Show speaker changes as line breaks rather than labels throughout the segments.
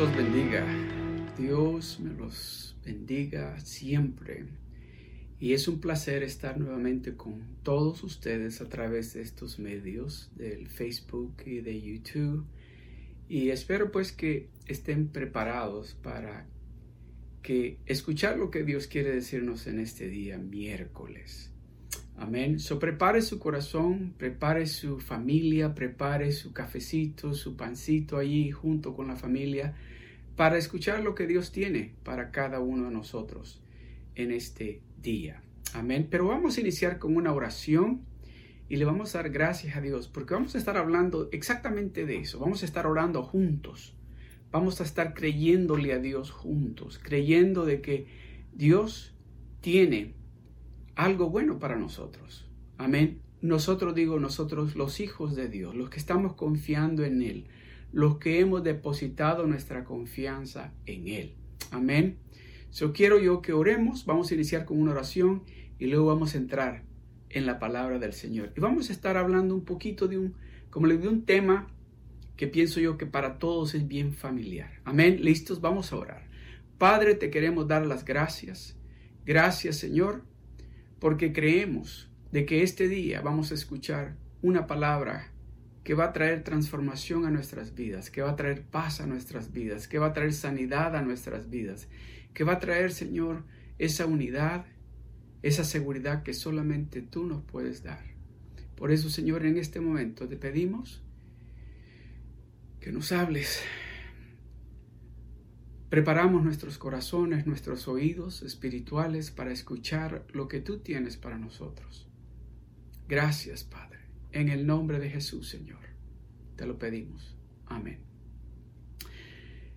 Los bendiga. Dios me los bendiga siempre. Y es un placer estar nuevamente con todos ustedes a través de estos medios del Facebook y de YouTube. Y espero pues que estén preparados para que escuchar lo que Dios quiere decirnos en este día miércoles. Amén. So prepare su corazón, prepare su familia, prepare su cafecito, su pancito allí junto con la familia para escuchar lo que Dios tiene para cada uno de nosotros en este día. Amén. Pero vamos a iniciar con una oración y le vamos a dar gracias a Dios porque vamos a estar hablando exactamente de eso. Vamos a estar orando juntos. Vamos a estar creyéndole a Dios juntos, creyendo de que Dios tiene algo bueno para nosotros. Amén. Nosotros digo, nosotros los hijos de Dios, los que estamos confiando en Él, los que hemos depositado nuestra confianza en Él. Amén. So quiero yo que oremos, vamos a iniciar con una oración y luego vamos a entrar en la palabra del Señor. Y vamos a estar hablando un poquito de un, como digo, un tema que pienso yo que para todos es bien familiar. Amén. Listos, vamos a orar. Padre, te queremos dar las gracias. Gracias, Señor, porque creemos de que este día vamos a escuchar una palabra que va a traer transformación a nuestras vidas, que va a traer paz a nuestras vidas, que va a traer sanidad a nuestras vidas, que va a traer, Señor, esa unidad, esa seguridad que solamente tú nos puedes dar. Por eso, Señor, en este momento te pedimos que nos hables, Preparamos nuestros corazones, nuestros oídos espirituales para escuchar lo que tú tienes para nosotros. Gracias, Padre. En el nombre de Jesús, Señor. Te lo pedimos. Amén.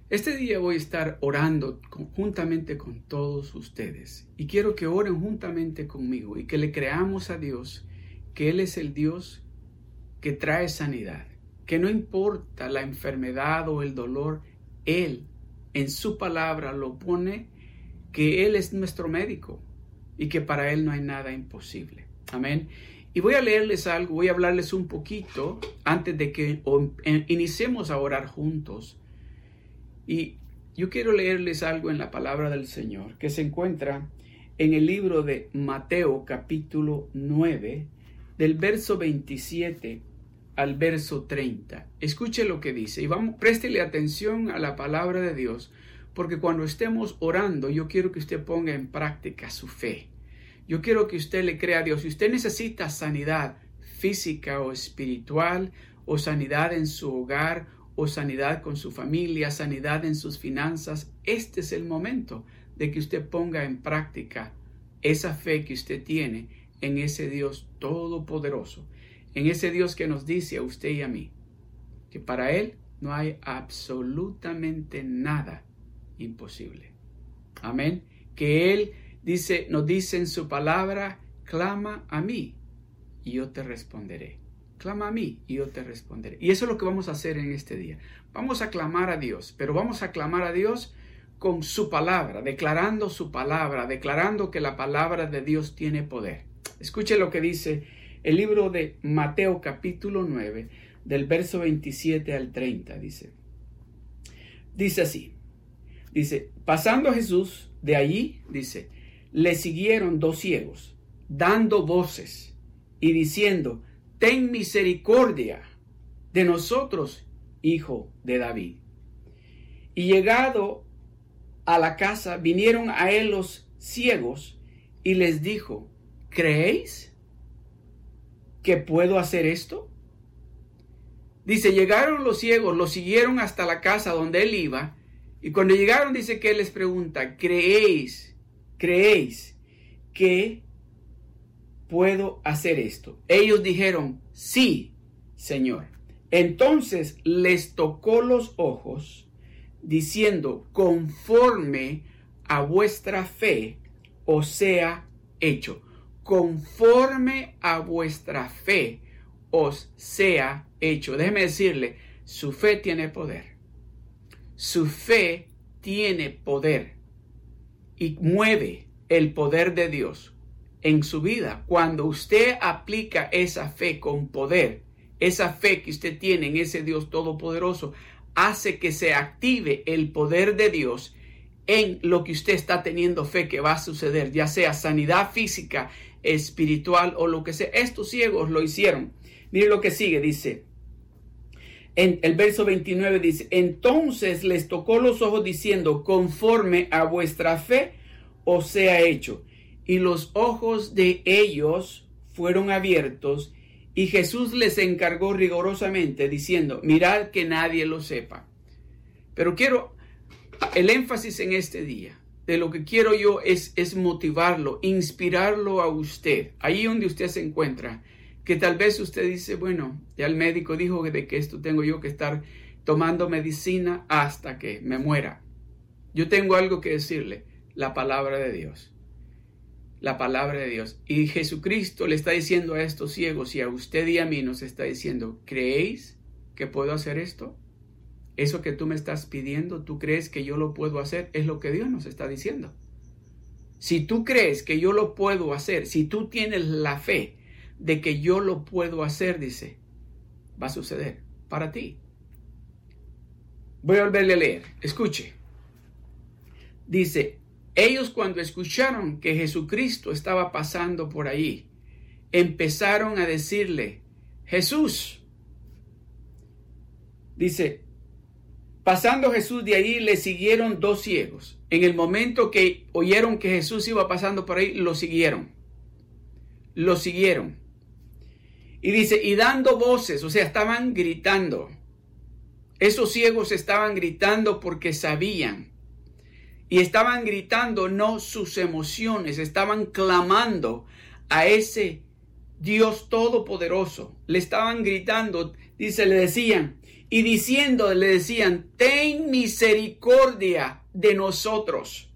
Este día voy a estar orando juntamente con todos ustedes y quiero que oren juntamente conmigo y que le creamos a Dios que Él es el Dios que trae sanidad, que no importa la enfermedad o el dolor, Él en su palabra lo pone que Él es nuestro médico y que para Él no hay nada imposible. Amén. Y voy a leerles algo, voy a hablarles un poquito antes de que iniciemos a orar juntos. Y yo quiero leerles algo en la palabra del Señor que se encuentra en el libro de Mateo capítulo 9, del verso 27 al verso 30. Escuche lo que dice y vamos, préstele atención a la palabra de Dios, porque cuando estemos orando, yo quiero que usted ponga en práctica su fe. Yo quiero que usted le crea a Dios. Si usted necesita sanidad física o espiritual, o sanidad en su hogar, o sanidad con su familia, sanidad en sus finanzas, este es el momento de que usted ponga en práctica esa fe que usted tiene en ese Dios todopoderoso en ese Dios que nos dice a usted y a mí que para Él no hay absolutamente nada imposible. Amén. Que Él dice, nos dice en su palabra, clama a mí y yo te responderé. Clama a mí y yo te responderé. Y eso es lo que vamos a hacer en este día. Vamos a clamar a Dios, pero vamos a clamar a Dios con su palabra, declarando su palabra, declarando que la palabra de Dios tiene poder. Escuche lo que dice el libro de Mateo capítulo 9, del verso 27 al 30, dice. Dice así, dice, pasando Jesús de allí, dice, le siguieron dos ciegos, dando voces y diciendo, ten misericordia de nosotros, hijo de David. Y llegado a la casa, vinieron a él los ciegos y les dijo, ¿creéis? que puedo hacer esto? Dice, llegaron los ciegos, lo siguieron hasta la casa donde él iba, y cuando llegaron dice que él les pregunta, ¿creéis, creéis que puedo hacer esto? Ellos dijeron, sí, Señor. Entonces les tocó los ojos, diciendo, conforme a vuestra fe os sea hecho conforme a vuestra fe os sea hecho. Déjeme decirle, su fe tiene poder. Su fe tiene poder y mueve el poder de Dios en su vida. Cuando usted aplica esa fe con poder, esa fe que usted tiene en ese Dios todopoderoso, hace que se active el poder de Dios en lo que usted está teniendo fe que va a suceder, ya sea sanidad física, espiritual o lo que sea. Estos ciegos lo hicieron. Mire lo que sigue, dice. El verso 29 dice, entonces les tocó los ojos diciendo, conforme a vuestra fe os sea hecho. Y los ojos de ellos fueron abiertos y Jesús les encargó rigorosamente diciendo, mirad que nadie lo sepa. Pero quiero el énfasis en este día. De lo que quiero yo es, es motivarlo, inspirarlo a usted, ahí donde usted se encuentra, que tal vez usted dice, bueno, ya el médico dijo de que esto tengo yo que estar tomando medicina hasta que me muera. Yo tengo algo que decirle, la palabra de Dios la palabra de Dios. Y Jesucristo le está diciendo a estos ciegos y a usted y a mí nos está diciendo, ¿creéis que puedo hacer esto? Eso que tú me estás pidiendo, ¿tú crees que yo lo puedo hacer? Es lo que Dios nos está diciendo. Si tú crees que yo lo puedo hacer, si tú tienes la fe de que yo lo puedo hacer, dice, va a suceder para ti. Voy a volverle a leer. Escuche. Dice, ellos cuando escucharon que Jesucristo estaba pasando por ahí, empezaron a decirle, Jesús, dice, pasando Jesús de ahí le siguieron dos ciegos. En el momento que oyeron que Jesús iba pasando por ahí, lo siguieron. Lo siguieron. Y dice, y dando voces, o sea, estaban gritando. Esos ciegos estaban gritando porque sabían y estaban gritando no sus emociones, estaban clamando a ese Dios todopoderoso. Le estaban gritando, dice, le decían, y diciendo, le decían, ten misericordia de nosotros.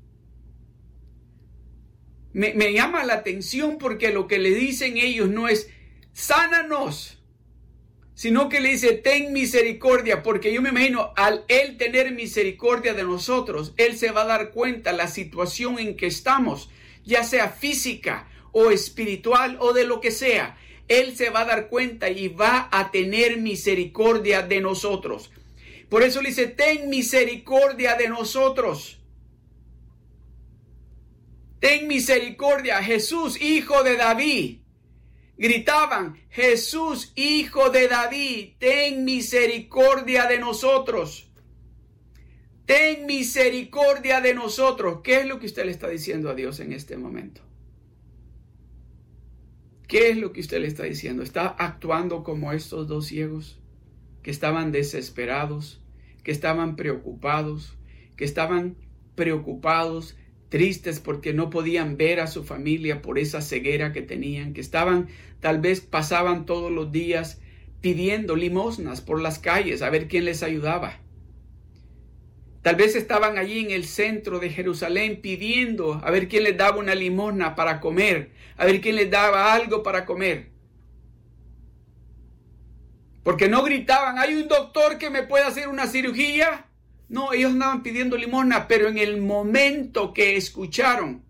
Me, me, llama la atención porque lo que le dicen ellos no es, sánanos, sino que le dice, ten misericordia, porque yo me imagino, al Él tener misericordia de nosotros, Él se va a dar cuenta la situación en que estamos, ya sea física o espiritual o de lo que sea. Él se va a dar cuenta y va a tener misericordia de nosotros. Por eso le dice, ten misericordia de nosotros. Ten misericordia, Jesús, hijo de David gritaban, Jesús, hijo de David, ten misericordia de nosotros. Ten misericordia de nosotros. ¿Qué es lo que usted le está diciendo a Dios en este momento? ¿Qué es lo que usted le está diciendo? ¿Está actuando como estos dos ciegos que estaban desesperados, que estaban preocupados, que estaban preocupados tristes porque no podían ver a su familia por esa ceguera que tenían, que estaban, tal vez pasaban todos los días pidiendo limosnas por las calles a ver quién les ayudaba. Tal vez estaban allí en el centro de Jerusalén pidiendo a ver quién les daba una limosna para comer, a ver quién les daba algo para comer. Porque no gritaban, hay un doctor que me puede hacer una cirugía. No, ellos andaban pidiendo limosna, pero en el momento que escucharon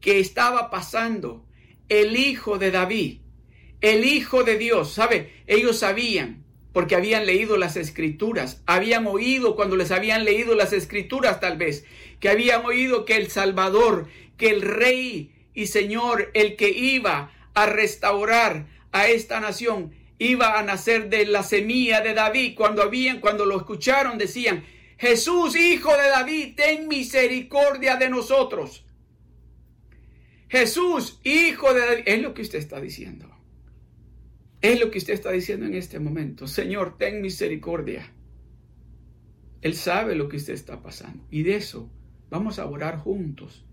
que estaba pasando el hijo de David, el hijo de Dios, ¿sabe? Ellos sabían, porque habían leído las escrituras, habían oído cuando les habían leído las escrituras tal vez, que habían oído que el Salvador, que el Rey y Señor, el que iba a restaurar a esta nación, iba a nacer de la semilla de David. Cuando habían, cuando lo escucharon, decían, Jesús, hijo de David, ten misericordia de nosotros. Jesús, hijo de David, es lo que usted está diciendo. Es lo que usted está diciendo en este momento. Señor, ten misericordia. Él sabe lo que usted está pasando. Y de eso vamos a orar juntos,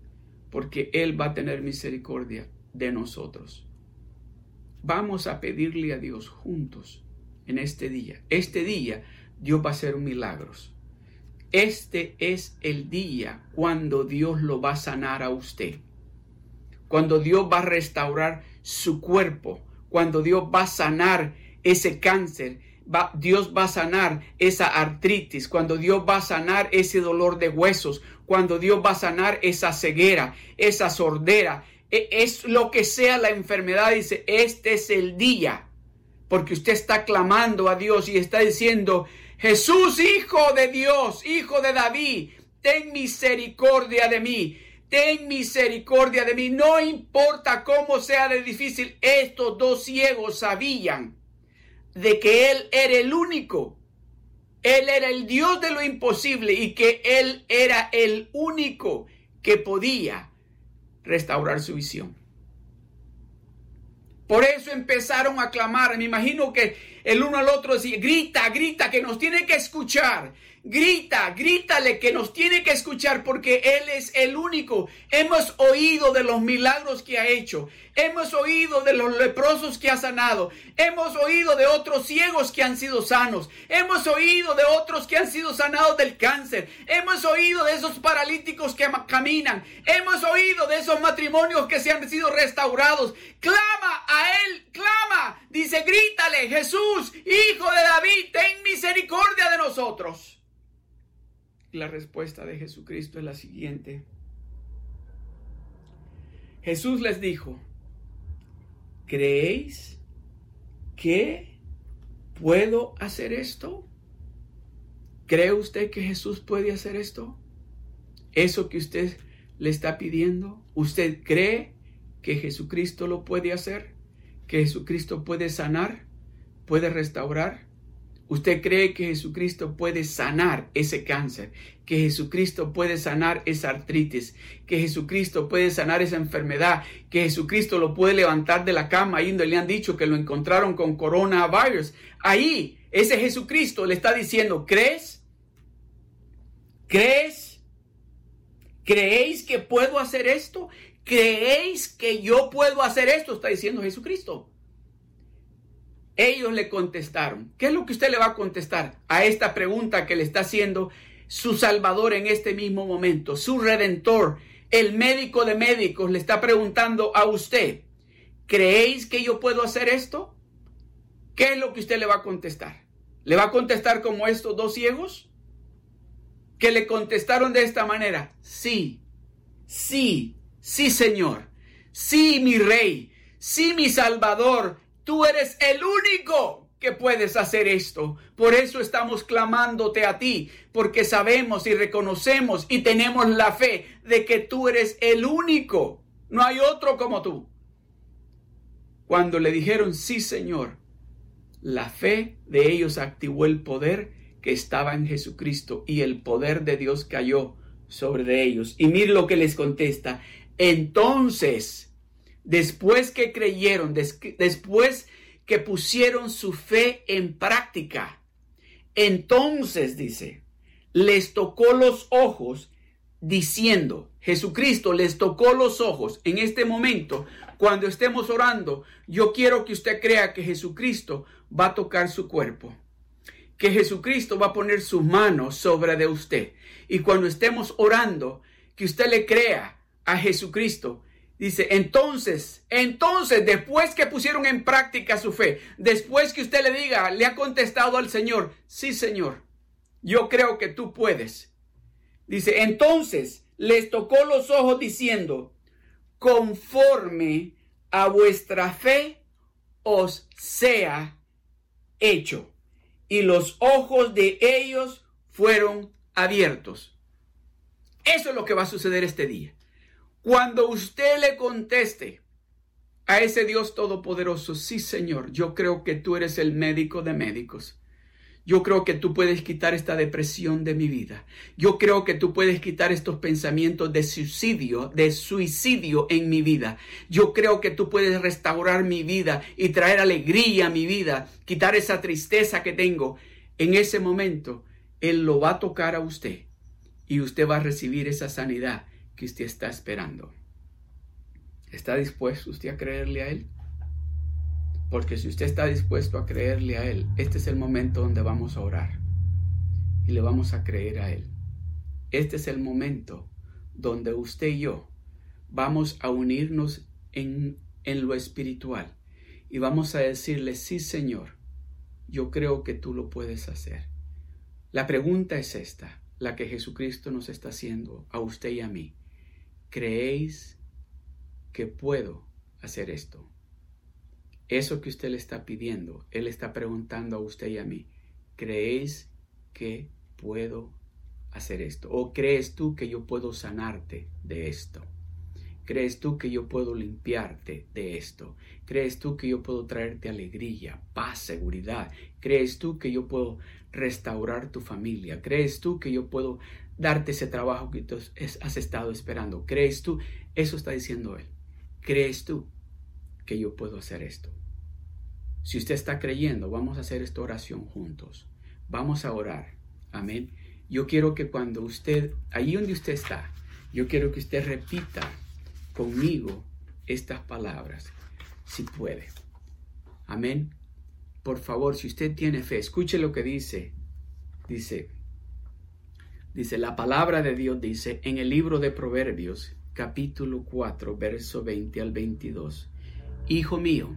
porque Él va a tener misericordia de nosotros. Vamos a pedirle a Dios juntos en este día. Este día Dios va a hacer milagros. Este es el día cuando Dios lo va a sanar a usted. Cuando Dios va a restaurar su cuerpo. Cuando Dios va a sanar ese cáncer. Dios va a sanar esa artritis. Cuando Dios va a sanar ese dolor de huesos. Cuando Dios va a sanar esa ceguera, esa sordera. E, es lo que sea la enfermedad. Dice, este es el día. Porque usted está clamando a Dios y está diciendo, Jesús, hijo de Dios, hijo de David, ten misericordia de mí. Ten misericordia de mí. No importa cómo sea de difícil, estos dos ciegos sabían de que Él era el único. Él era el Dios de lo imposible y que Él era el único que podía restaurar su visión. Por eso empezaron a clamar. Me imagino que el uno al otro decía, grita, grita, que nos tiene que escuchar. Grita, grítale que nos tiene que escuchar porque Él es el único. Hemos oído de los milagros que ha hecho. Hemos oído de los leprosos que ha sanado. Hemos oído de otros ciegos que han sido sanos. Hemos oído de otros que han sido sanados del cáncer. Hemos oído de esos paralíticos que caminan. Hemos oído de esos matrimonios que se han sido restaurados. Clama a Él, clama. Dice, grítale, Jesús, Hijo de David, ten misericordia de nosotros. La respuesta de Jesucristo es la siguiente. Jesús les dijo, ¿creéis que puedo hacer esto? ¿Cree usted que Jesús puede hacer esto? Eso que usted le está pidiendo, ¿usted cree que Jesucristo lo puede hacer? ¿Que Jesucristo puede sanar? ¿Puede restaurar? ¿Usted cree que Jesucristo puede sanar ese cáncer? ¿Que Jesucristo puede sanar esa artritis? ¿Que Jesucristo puede sanar esa enfermedad? ¿Que Jesucristo lo puede levantar de la cama donde le han dicho que lo encontraron con coronavirus? Ahí, ese Jesucristo le está diciendo, ¿crees? ¿Crees? ¿Creéis que puedo hacer esto? ¿Creéis que yo puedo hacer esto? Está diciendo Jesucristo. Ellos le contestaron. ¿Qué es lo que usted le va a contestar a esta pregunta que le está haciendo su Salvador en este mismo momento? Su Redentor, el médico de médicos, le está preguntando a usted, ¿creéis que yo puedo hacer esto? ¿Qué es lo que usted le va a contestar? ¿Le va a contestar como estos dos ciegos? Que le contestaron de esta manera, sí, sí, sí Señor, sí mi Rey, sí mi Salvador, Tú eres el único que puedes hacer esto. Por eso estamos clamándote a ti, porque sabemos y reconocemos y tenemos la fe de que tú eres el único. No hay otro como tú. Cuando le dijeron, sí Señor, la fe de ellos activó el poder que estaba en Jesucristo y el poder de Dios cayó sobre ellos. Y mire lo que les contesta. Entonces, después que creyeron, después que pusieron su fe en práctica, entonces dice, les tocó los ojos diciendo, Jesucristo les tocó los ojos en este momento, cuando estemos orando, yo quiero que usted crea que Jesucristo va a tocar su cuerpo, que Jesucristo va a poner sus manos sobre de usted. Y cuando estemos orando, que usted le crea a Jesucristo Dice, entonces, entonces, después que pusieron en práctica su fe, después que usted le diga, le ha contestado al Señor, sí Señor, yo creo que tú puedes. Dice, entonces les tocó los ojos diciendo, conforme a vuestra fe os sea hecho. Y los ojos de ellos fueron abiertos. Eso es lo que va a suceder este día. Cuando usted le conteste a ese Dios todopoderoso, sí Señor, yo creo que tú eres el médico de médicos. Yo creo que tú puedes quitar esta depresión de mi vida. Yo creo que tú puedes quitar estos pensamientos de suicidio, de suicidio en mi vida. Yo creo que tú puedes restaurar mi vida y traer alegría a mi vida, quitar esa tristeza que tengo. En ese momento, Él lo va a tocar a usted y usted va a recibir esa sanidad que usted está esperando. ¿Está dispuesto usted a creerle a Él? Porque si usted está dispuesto a creerle a Él, este es el momento donde vamos a orar y le vamos a creer a Él. Este es el momento donde usted y yo vamos a unirnos en, lo espiritual y vamos a decirle, sí Señor, yo creo que tú lo puedes hacer. La pregunta es esta, la que Jesucristo nos está haciendo a usted y a mí. ¿Creéis que puedo hacer esto? Eso que usted le está pidiendo, Él está preguntando a usted y a mí. ¿Creéis que puedo hacer esto? ¿O crees tú que yo puedo sanarte de esto? ¿Crees tú que yo puedo limpiarte de esto? ¿Crees tú que yo puedo traerte alegría, paz, seguridad? ¿Crees tú que yo puedo restaurar tu familia? ¿Crees tú que yo puedo darte ese trabajo que has estado esperando? ¿Crees tú? Eso está diciendo él. ¿Crees tú que yo puedo hacer esto? Si usted está creyendo, vamos a hacer esta oración juntos. Vamos a orar. Amén. Yo quiero que cuando usted, ahí donde usted está, yo quiero que usted repita conmigo estas palabras, si puede. Amén. Por favor, si usted tiene fe, escuche lo que dice. Dice, dice, la palabra de Dios dice en el libro de Proverbios, capítulo 4, verso 20 al 22. Hijo mío,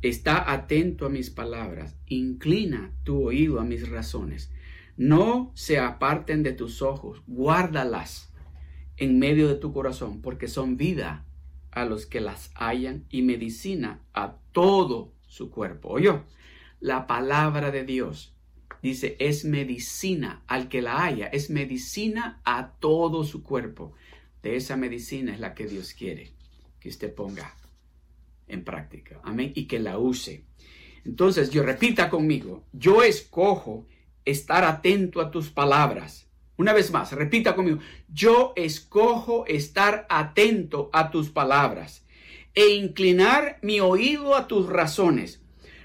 está atento a mis palabras, inclina tu oído a mis razones. No se aparten de tus ojos, guárdalas en medio de tu corazón, porque son vida a los que las hallan y medicina a todo su cuerpo. Oye, la palabra de Dios dice es medicina al que la haya, es medicina a todo su cuerpo. De esa medicina es la que Dios quiere que usted ponga en práctica. Amén. Y que la use. Entonces, yo repita conmigo, yo escojo estar atento a tus palabras una vez más, repita conmigo, yo escojo estar atento a tus palabras e inclinar mi oído a tus razones.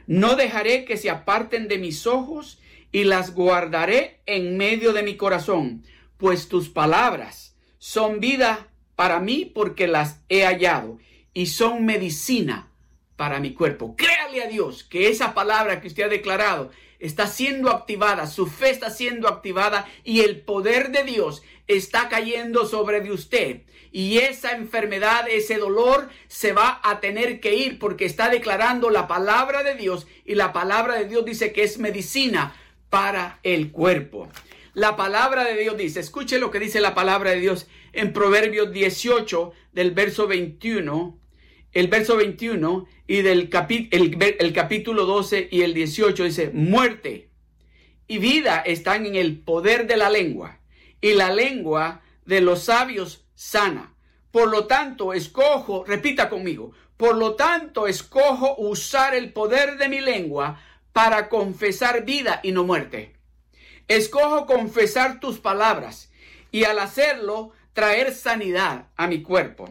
No dejaré que se aparten de mis ojos y las guardaré en medio de mi corazón, pues tus palabras son vida para mí porque las he hallado y son medicina para mi cuerpo. Créale a Dios que esa palabra que usted ha declarado está siendo activada, su fe está siendo activada y el poder de Dios está cayendo sobre de usted. Y esa enfermedad, ese dolor se va a tener que ir porque está declarando la palabra de Dios y la palabra de Dios dice que es medicina para el cuerpo. La palabra de Dios dice, escuche lo que dice la palabra de Dios en Proverbios 18 del verso 21 el verso 21 y del el, capítulo 12 y el 18 dice, muerte y vida están en el poder de la lengua y la lengua de los sabios sana. Por lo tanto, escojo, repita conmigo, por lo tanto, escojo usar el poder de mi lengua para confesar vida y no muerte. Escojo confesar tus palabras y al hacerlo traer sanidad a mi cuerpo.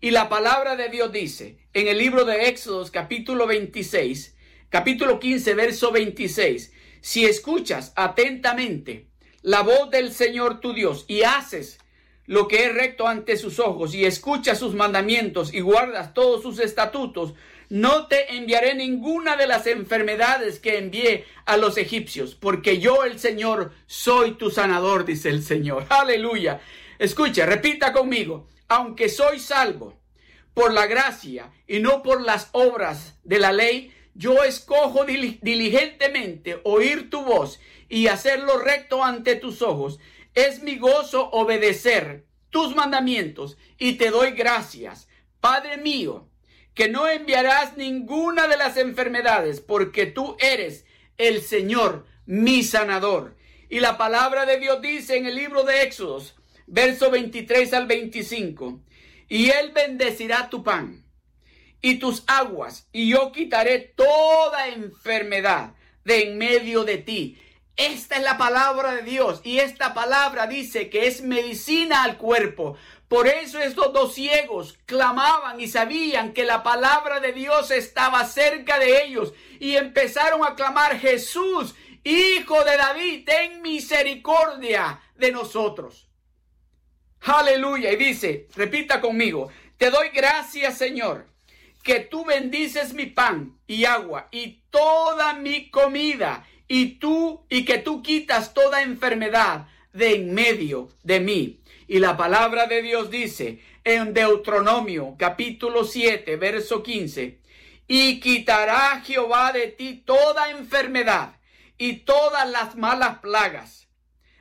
Y la palabra de Dios dice en el libro de Éxodos capítulo 26, capítulo 15, verso 26, si escuchas atentamente la voz del Señor tu Dios y haces lo que es recto ante sus ojos y escuchas sus mandamientos y guardas todos sus estatutos, no te enviaré ninguna de las enfermedades que envié a los egipcios, porque yo el Señor soy tu sanador, dice el Señor. Aleluya. Escucha, repita conmigo aunque soy salvo por la gracia y no por las obras de la ley, yo escojo diligentemente oír tu voz y hacerlo recto ante tus ojos. Es mi gozo obedecer tus mandamientos y te doy gracias, Padre mío, que no enviarás ninguna de las enfermedades porque tú eres el Señor, mi sanador. Y la palabra de Dios dice en el libro de Éxodos, verso 23 al 25. Y él bendecirá tu pan y tus aguas, y yo quitaré toda enfermedad de en medio de ti. Esta es la palabra de Dios y esta palabra dice que es medicina al cuerpo. Por eso estos dos ciegos clamaban y sabían que la palabra de Dios estaba cerca de ellos y empezaron a clamar Jesús, Hijo de David, ten misericordia de nosotros. Aleluya. Y dice, repita conmigo, te doy gracias Señor, que tú bendices mi pan y agua y toda mi comida y tú y que tú quitas toda enfermedad de en medio de mí. Y la palabra de Dios dice en Deuteronomio capítulo 7 verso 15, y quitará Jehová de ti toda enfermedad y todas las malas plagas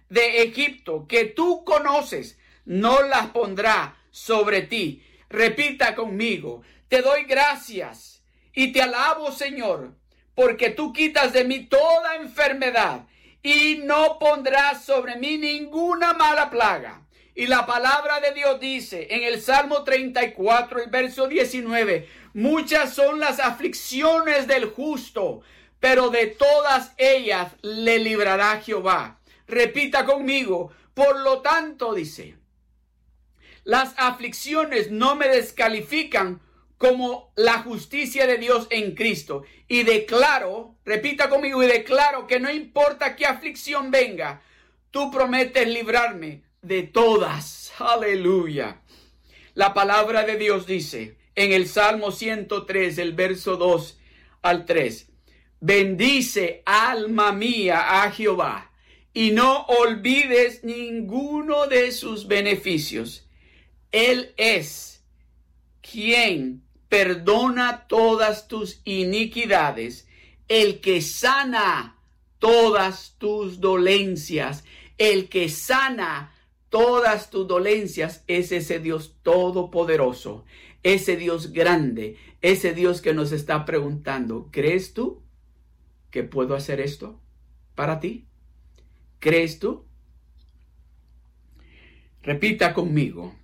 de Egipto que tú conoces no las pondrá sobre ti. Repita conmigo, te doy gracias y te alabo, Señor, porque tú quitas de mí toda enfermedad y no pondrás sobre mí ninguna mala plaga. Y la palabra de Dios dice en el Salmo 34, el verso 19, muchas son las aflicciones del justo, pero de todas ellas le librará Jehová. Repita conmigo, por lo tanto, dice, las aflicciones no me descalifican como la justicia de Dios en Cristo. Y declaro, repita conmigo, y declaro que no importa qué aflicción venga, tú prometes librarme de todas. Aleluya. La palabra de Dios dice en el Salmo 103, el verso 2 al 3, bendice alma mía a Jehová y no olvides ninguno de sus beneficios. Él es quien perdona todas tus iniquidades, el que sana todas tus dolencias, el que sana todas tus dolencias es ese Dios todopoderoso, ese Dios grande, ese Dios que nos está preguntando, ¿crees tú que puedo hacer esto para ti? ¿Crees tú? Repita conmigo,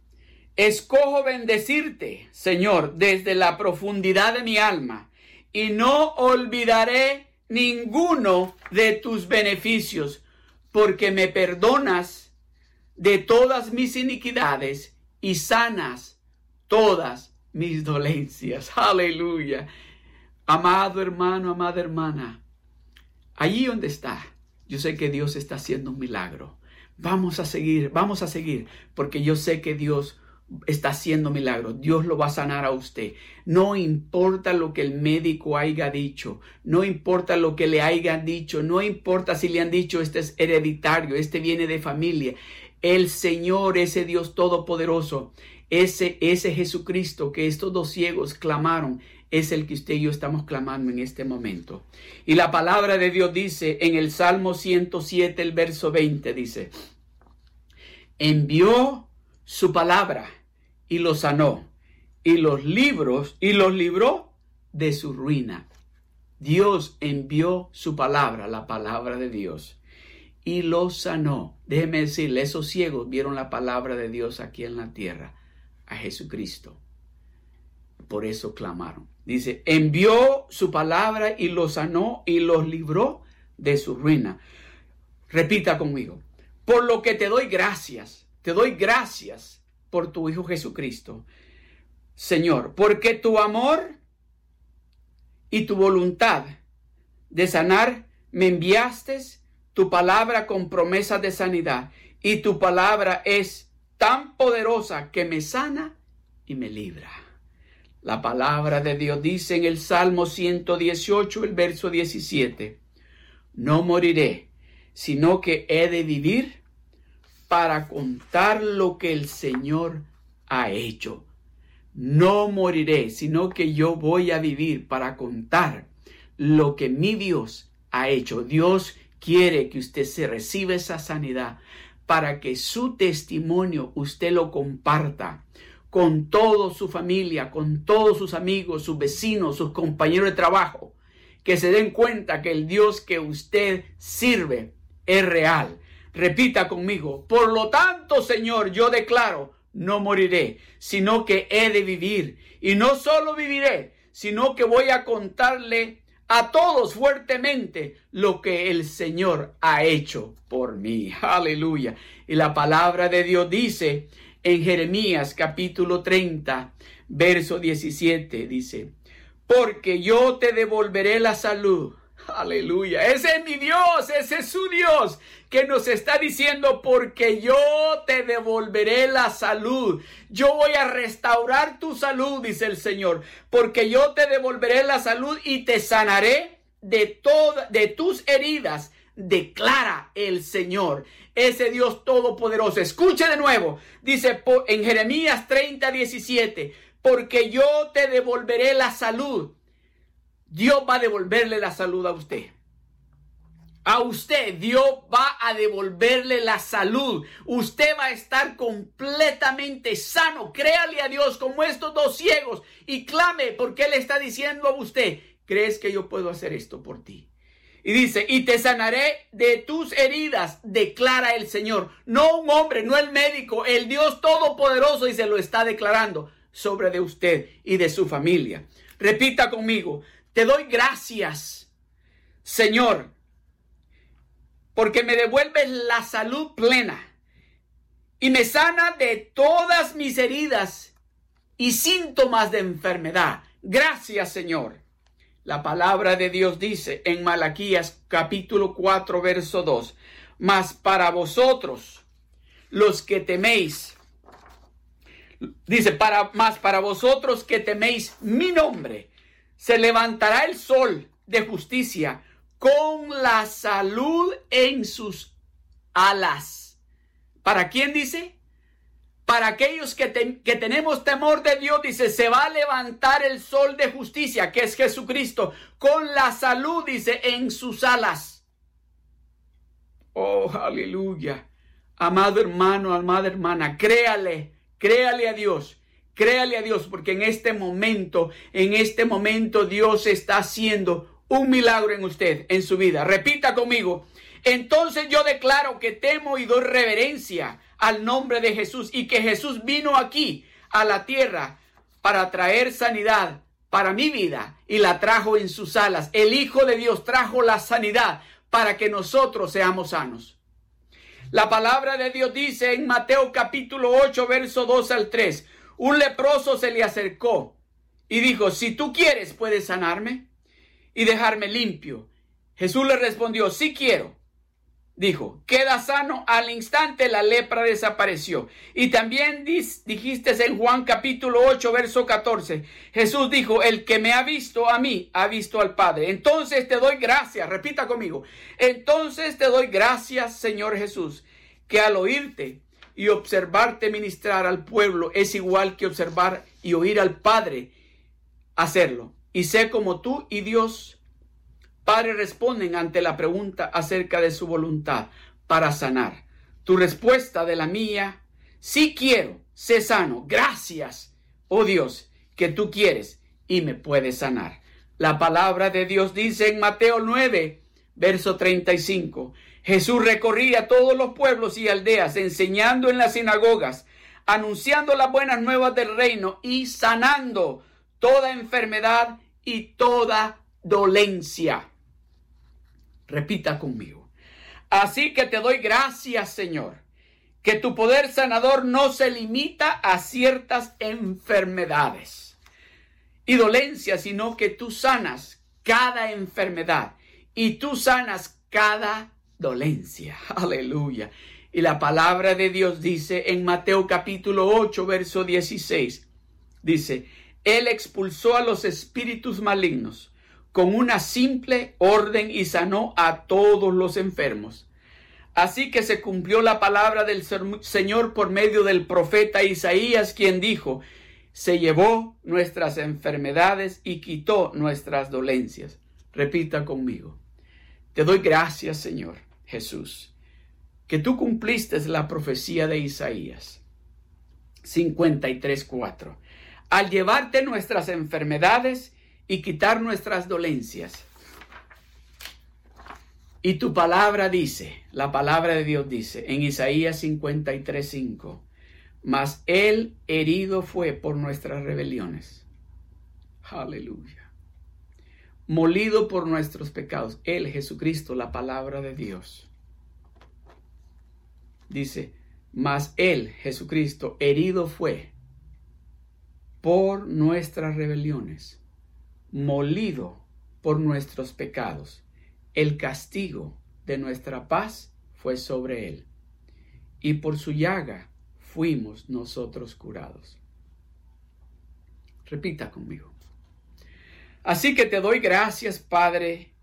Escojo bendecirte, Señor, desde la profundidad de mi alma, y no olvidaré ninguno de tus beneficios, porque me perdonas de todas mis iniquidades y sanas todas mis dolencias. Aleluya. Amado hermano, amada hermana, allí donde está, yo sé que Dios está haciendo un milagro. Vamos a seguir, vamos a seguir, porque yo sé que Dios está haciendo milagros. Dios lo va a sanar a usted. No importa lo que el médico haya dicho, no importa lo que le hayan dicho, no importa si le han dicho este es hereditario, este viene de familia. El Señor, ese Dios todopoderoso, ese, ese Jesucristo que estos dos ciegos clamaron, es el que usted y yo estamos clamando en este momento. Y la palabra de Dios dice en el Salmo 107, el verso 20, dice, envió su palabra y lo sanó. Y los libros, y los libró de su ruina. Dios envió su palabra, la palabra de Dios, y los sanó. Déjeme decirle, esos ciegos vieron la palabra de Dios aquí en la tierra, a Jesucristo. Por eso clamaron. Dice, envió su palabra y los sanó y los libró de su ruina. Repita conmigo, por lo que te doy gracias, te doy gracias por tu Hijo Jesucristo. Señor, porque tu amor y tu voluntad de sanar me enviaste tu palabra con promesa de sanidad y tu palabra es tan poderosa que me sana y me libra. La palabra de Dios dice en el Salmo 118, el verso 17, no moriré, sino que he de vivir para contar lo que el Señor ha hecho. No moriré, sino que yo voy a vivir para contar lo que mi Dios ha hecho. Dios quiere que usted se reciba esa sanidad para que su testimonio usted lo comparta con toda su familia, con todos sus amigos, sus vecinos, sus compañeros de trabajo, que se den cuenta que el Dios que usted sirve es real Repita conmigo, por lo tanto, Señor, yo declaro, no moriré, sino que he de vivir. Y no solo viviré, sino que voy a contarle a todos fuertemente lo que el Señor ha hecho por mí. Aleluya. Y la palabra de Dios dice en Jeremías capítulo 30, verso 17, dice, porque yo te devolveré la salud Aleluya. Ese es mi Dios, ese es su Dios que nos está diciendo porque yo te devolveré la salud. Yo voy a restaurar tu salud, dice el Señor, porque yo te devolveré la salud y te sanaré de todas de tus heridas, declara el Señor. Ese Dios todopoderoso. Escuche de nuevo. Dice en Jeremías 30, 17, porque yo te devolveré la salud Dios va a devolverle la salud a usted. A usted Dios va a devolverle la salud. Usted va a estar completamente sano. Créale a Dios como estos dos ciegos y clame porque Él está diciendo a usted, ¿crees que yo puedo hacer esto por ti? Y dice, y te sanaré de tus heridas, declara el Señor. No un hombre, no el médico, el Dios Todopoderoso y se lo está declarando sobre de usted y de su familia. Repita conmigo, te doy gracias, Señor, porque me devuelves la salud plena y me sana de todas mis heridas y síntomas de enfermedad. Gracias, Señor. La palabra de Dios dice en Malaquías capítulo 4 verso 2, mas para vosotros los que teméis, dice, para más para vosotros que teméis mi nombre, se levantará el sol de justicia con la salud en sus alas. ¿Para quién dice? Para aquellos que, tenemos temor de Dios, dice, se va a levantar el sol de justicia, que es Jesucristo, con la salud, dice, en sus alas. Oh, aleluya. Amado hermano, amada hermana, créale, créale a Dios, créale a Dios, porque en este momento, en este momento Dios está haciendo un milagro en usted, en su vida. Repita conmigo. Entonces yo declaro que temo y doy reverencia al nombre de Jesús y que Jesús vino aquí a la tierra para traer sanidad para mi vida y la trajo en sus alas. El Hijo de Dios trajo la sanidad para que nosotros seamos sanos. La palabra de Dios dice en Mateo capítulo 8, verso 2 al 3, un leproso se le acercó y dijo, si tú quieres, puedes sanarme y dejarme limpio. Jesús le respondió, sí quiero dijo, queda sano, al instante la lepra desapareció. Y también dijiste en Juan capítulo 8, verso 14, Jesús dijo, el que me ha visto a mí, ha visto al Padre. Entonces te doy gracias, repita conmigo, entonces te doy gracias, Señor Jesús, que al oírte y observarte ministrar al pueblo es igual que observar y oír al Padre hacerlo. Y sé como tú y Dios Padre responden ante la pregunta acerca de su voluntad para sanar. Tu respuesta de la mía, sí quiero, sé sano. Gracias, oh Dios, que tú quieres y me puedes sanar. La palabra de Dios dice en Mateo 9, verso 35. Jesús recorría todos los pueblos y aldeas, enseñando en las sinagogas, anunciando las buenas nuevas del reino y sanando toda enfermedad y toda dolencia. Repita conmigo. Así que te doy gracias, Señor, que tu poder sanador no se limita a ciertas enfermedades y dolencias, sino que tú sanas cada enfermedad y tú sanas cada dolencia. Aleluya. Y la palabra de Dios dice en Mateo capítulo 8, verso 16, dice, Él expulsó a los espíritus malignos con una simple orden y sanó a todos los enfermos. Así que se cumplió la palabra del Señor por medio del profeta Isaías, quien dijo, se llevó nuestras enfermedades y quitó nuestras dolencias. Repita conmigo. Te doy gracias, Señor Jesús, que tú cumpliste la profecía de Isaías 53.4. Al llevarte nuestras enfermedades y quitar nuestras dolencias. Y tu palabra dice, la palabra de Dios dice en Isaías 53:5, mas él herido fue por nuestras rebeliones. Aleluya. Molido por nuestros pecados. Él, Jesucristo, la palabra de Dios. Dice, mas él, Jesucristo, herido fue por nuestras rebeliones molido por nuestros pecados. El castigo de nuestra paz fue sobre él. Y por su llaga fuimos nosotros curados. Repita conmigo. Así que te doy gracias, Padre,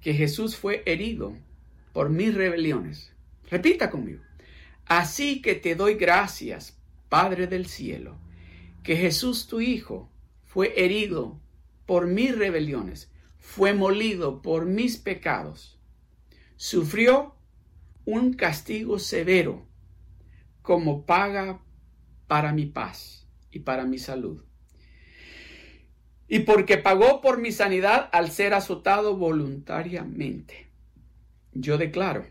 que Jesús fue herido por mis rebeliones. Repita conmigo. Así que te doy gracias, Padre del cielo, que Jesús tu Hijo fue herido por mis rebeliones, fue molido por mis pecados, sufrió un castigo severo como paga para mi paz y para mi salud. Y porque pagó por mi sanidad al ser azotado voluntariamente. Yo declaro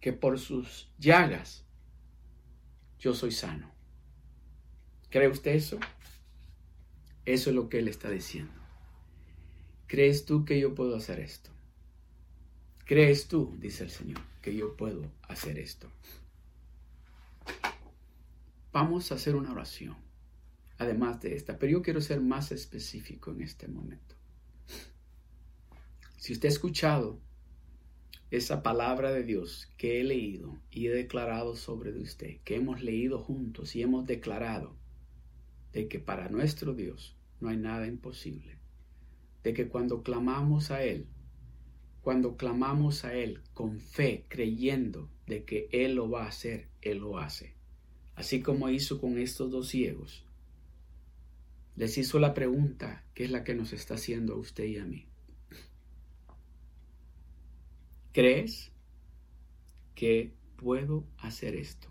que por sus llagas yo soy sano. ¿Cree usted eso? Eso es lo que él está diciendo. ¿Crees tú que yo puedo hacer esto? ¿Crees tú, dice el Señor, que yo puedo hacer esto? Vamos a hacer una oración además de esta, pero yo quiero ser más específico en este momento. Si usted ha escuchado esa palabra de Dios que he leído y he declarado sobre usted, que hemos leído juntos y hemos declarado de que para nuestro Dios no hay nada imposible, de que cuando clamamos a Él, cuando clamamos a Él con fe, creyendo de que Él lo va a hacer, Él lo hace. Así como hizo con estos dos ciegos, les hizo la pregunta que es la que nos está haciendo a usted y a mí. ¿Crees que puedo hacer esto?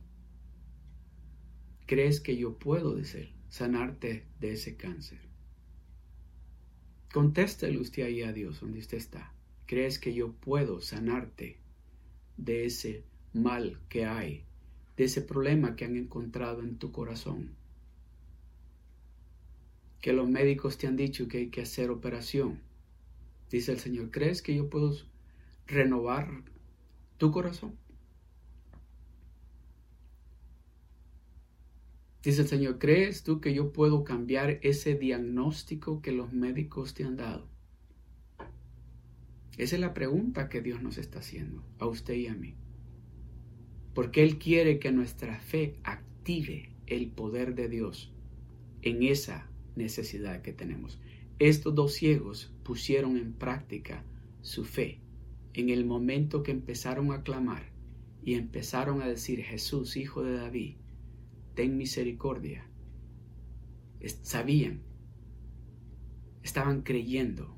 ¿Crees que yo puedo decir, sanarte de ese cáncer? Contéstele usted ahí a Dios donde usted está. ¿Crees que yo puedo sanarte de ese mal que hay, de ese problema que han encontrado en tu corazón? Que los médicos te han dicho que hay que hacer operación. Dice el Señor, ¿crees que yo puedo renovar tu corazón? Dice el Señor, ¿crees tú que yo puedo cambiar ese diagnóstico que los médicos te han dado? Esa es la pregunta que Dios nos está haciendo, a usted y a mí. Porque Él quiere que nuestra fe active el poder de Dios en esa necesidad que tenemos. Estos dos ciegos pusieron en práctica su fe en el momento que empezaron a clamar y empezaron a decir, Jesús, hijo de David, ten misericordia. Sabían, estaban creyendo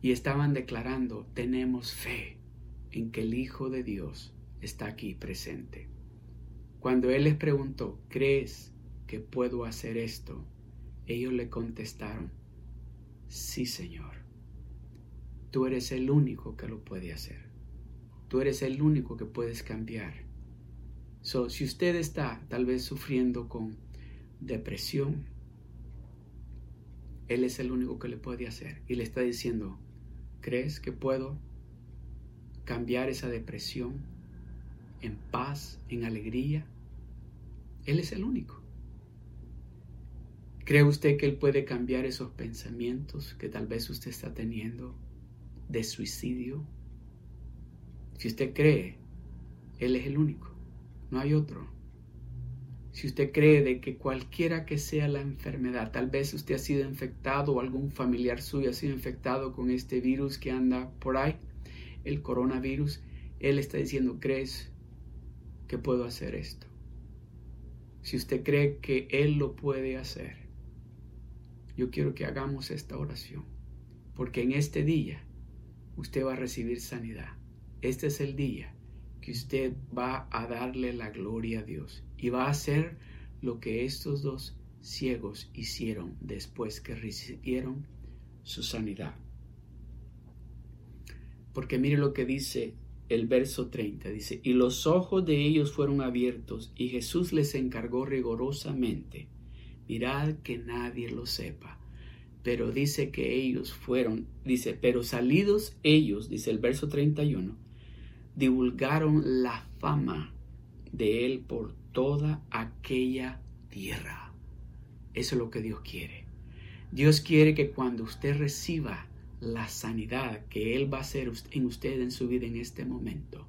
y estaban declarando, tenemos fe en que el Hijo de Dios está aquí presente. Cuando Él les preguntó, ¿crees que puedo hacer esto? Ellos le contestaron, sí Señor, tú eres el único que lo puede hacer. Tú eres el único que puedes cambiar. So, si usted está tal vez sufriendo con depresión, Él es el único que le puede hacer. Y le está diciendo, ¿crees que puedo cambiar esa depresión en paz, en alegría? Él es el único. ¿Cree usted que Él puede cambiar esos pensamientos que tal vez usted está teniendo de suicidio? Si usted cree, Él es el único, no hay otro. Si usted cree de que cualquiera que sea la enfermedad, tal vez usted ha sido infectado o algún familiar suyo ha sido infectado con este virus que anda por ahí, el coronavirus, Él está diciendo, ¿crees que puedo hacer esto? Si usted cree que Él lo puede hacer, yo quiero que hagamos esta oración, porque en este día usted va a recibir sanidad. Este es el día que usted va a darle la gloria a Dios y va a hacer lo que estos dos ciegos hicieron después que recibieron su sanidad. Porque mire lo que dice el verso 30, dice, y los ojos de ellos fueron abiertos y Jesús les encargó rigorosamente mirad que nadie lo sepa. Pero dice que ellos fueron, dice, pero salidos ellos, dice el verso 31, divulgaron la fama de él por toda aquella tierra. Eso es lo que Dios quiere. Dios quiere que cuando usted reciba la sanidad que Él va a hacer en usted en su vida en este momento,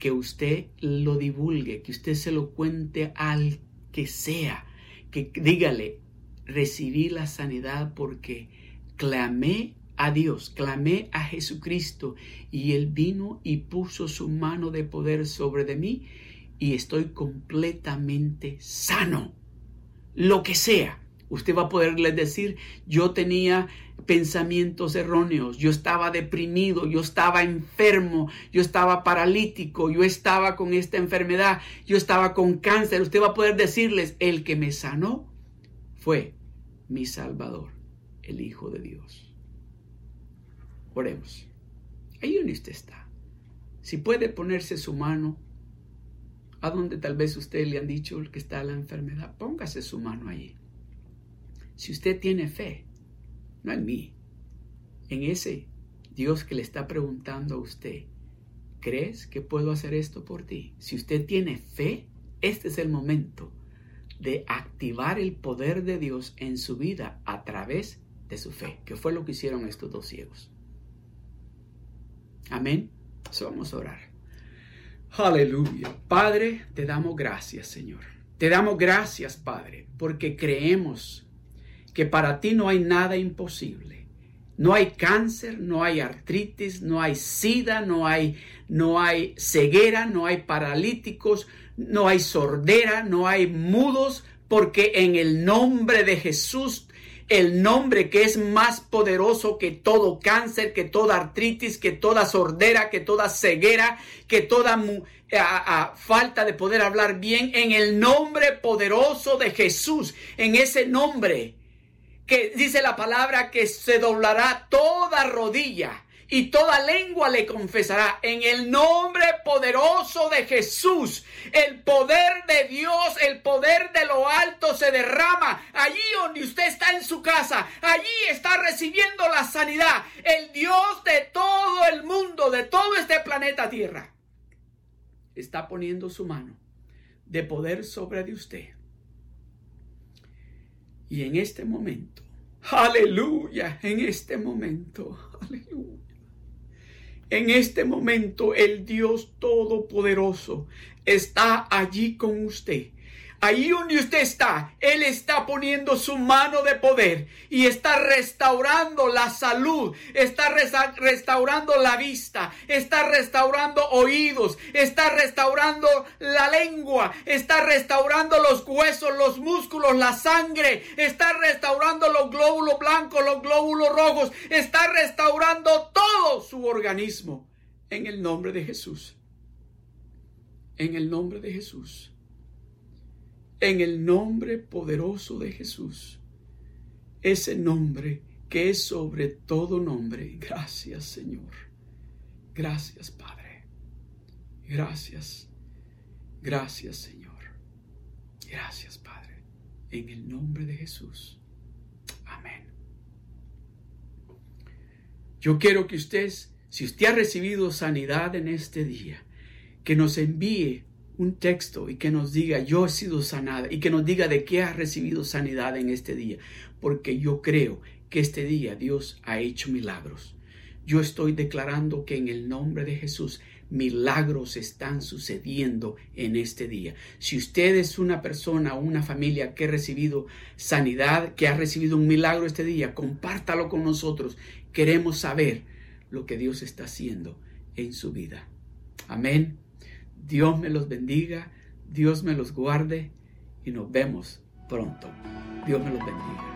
que usted lo divulgue, que usted se lo cuente al que sea, dígale, recibí la sanidad porque clamé a Dios, clamé a Jesucristo y Él vino y puso su mano de poder sobre de mí y estoy completamente sano. Lo que sea, usted va a poderle decir, yo tenía pensamientos erróneos, yo estaba deprimido, yo estaba enfermo, yo estaba paralítico, yo estaba con esta enfermedad, yo estaba con cáncer. Usted va a poder decirles, el que me sanó fue mi Salvador, el Hijo de Dios. Oremos. Ahí donde usted está. Si puede ponerse su mano a donde tal vez usted le han dicho que está la enfermedad, póngase su mano allí. Si usted tiene fe, no en mí, en ese Dios que le está preguntando a usted, ¿crees que puedo hacer esto por ti? Si usted tiene fe, este es el momento de activar el poder de Dios en su vida a través de su fe, que fue lo que hicieron estos dos ciegos. Amén. vamos a orar. Aleluya. Padre, te damos gracias, Señor. Te damos gracias, Padre, porque creemos que para ti no hay nada imposible. No hay cáncer, no hay artritis, no hay sida, no hay, no hay ceguera, no hay paralíticos, no hay sordera, no hay mudos, porque en el nombre de Jesús, el nombre que es más poderoso que todo cáncer, que toda artritis, que toda sordera, que toda ceguera, que toda falta de poder hablar bien, en el nombre poderoso de Jesús, en ese nombre que dice la palabra que se doblará toda rodilla y toda lengua le confesará en el nombre poderoso de Jesús. El poder de Dios, el poder de lo alto se derrama allí donde usted está en su casa. Allí está recibiendo la sanidad. El Dios de todo el mundo, de todo este planeta Tierra, está poniendo su mano de poder sobre de usted. Y en este momento, aleluya, en este momento, aleluya en este momento el Dios Todopoderoso está allí con usted. Ahí donde usted está, Él está poniendo su mano de poder y está restaurando la salud, está restaurando la vista, está restaurando oídos, está restaurando la lengua, está restaurando los huesos, los músculos, la sangre, está restaurando los glóbulos blancos, los glóbulos rojos, está restaurando todo su organismo en el nombre de Jesús. En el nombre de Jesús en el nombre poderoso de Jesús. Ese nombre que es sobre todo nombre. Gracias Señor. Gracias Padre. Gracias. Gracias Señor. Gracias Padre. En el nombre de Jesús. Amén. Yo quiero que usted, si usted ha recibido sanidad en este día, que nos envíe un texto y que nos diga yo he sido sanada y que nos diga de qué ha recibido sanidad en este día, porque yo creo que este día Dios ha hecho milagros. Yo estoy declarando que en el nombre de Jesús milagros están sucediendo en este día. Si usted es una persona o una familia que ha recibido sanidad, que ha recibido un milagro este día, compártalo con nosotros. Queremos saber lo que Dios está haciendo en su vida. Amén. Dios me los bendiga, Dios me los guarde y nos vemos pronto. Dios me los bendiga.